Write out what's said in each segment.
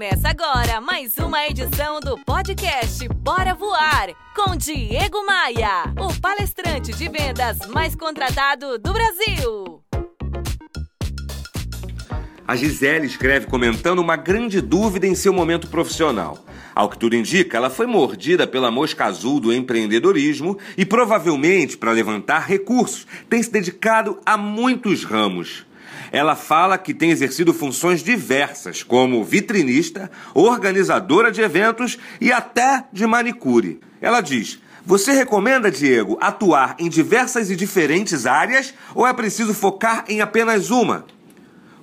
Começa agora mais uma edição do podcast Bora Voar com Diego Maia, o palestrante de vendas mais contratado do Brasil. A Gisele escreve comentando uma grande dúvida em seu momento profissional. Ao que tudo indica, ela foi mordida pela mosca azul do empreendedorismo e provavelmente, para levantar recursos, tem se dedicado a muitos ramos. Ela fala que tem exercido funções diversas, como vitrinista, organizadora de eventos e até de manicure. Ela diz: Você recomenda, Diego, atuar em diversas e diferentes áreas ou é preciso focar em apenas uma?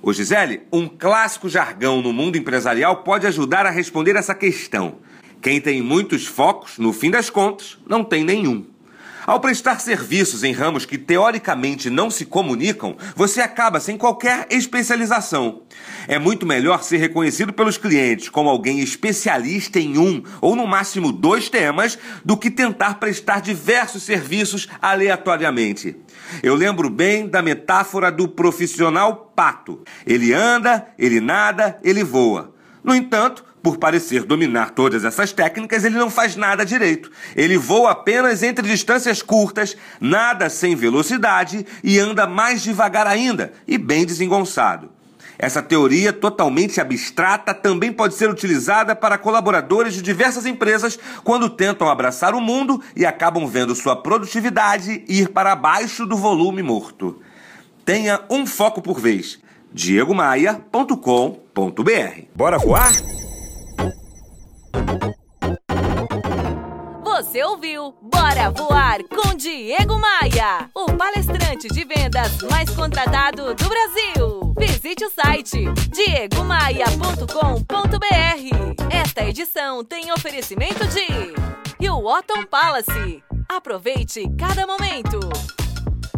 Ô Gisele, um clássico jargão no mundo empresarial pode ajudar a responder essa questão. Quem tem muitos focos, no fim das contas, não tem nenhum. Ao prestar serviços em ramos que teoricamente não se comunicam, você acaba sem qualquer especialização. É muito melhor ser reconhecido pelos clientes como alguém especialista em um ou no máximo dois temas do que tentar prestar diversos serviços aleatoriamente. Eu lembro bem da metáfora do profissional pato. Ele anda, ele nada, ele voa. No entanto, por parecer dominar todas essas técnicas, ele não faz nada direito. Ele voa apenas entre distâncias curtas, nada sem velocidade e anda mais devagar ainda e bem desengonçado. Essa teoria totalmente abstrata também pode ser utilizada para colaboradores de diversas empresas quando tentam abraçar o mundo e acabam vendo sua produtividade ir para baixo do volume morto. Tenha um foco por vez. diegomaia.com.br Bora voar? Você ouviu Bora Voar com Diego Maia, o palestrante de vendas mais contratado do Brasil. Visite o site diegomaia.com.br. Esta edição tem oferecimento de Hilton Palace. Aproveite cada momento.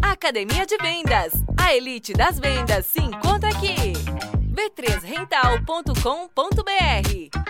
Academia de Vendas. A elite das vendas se encontra aqui. b3rental.com.br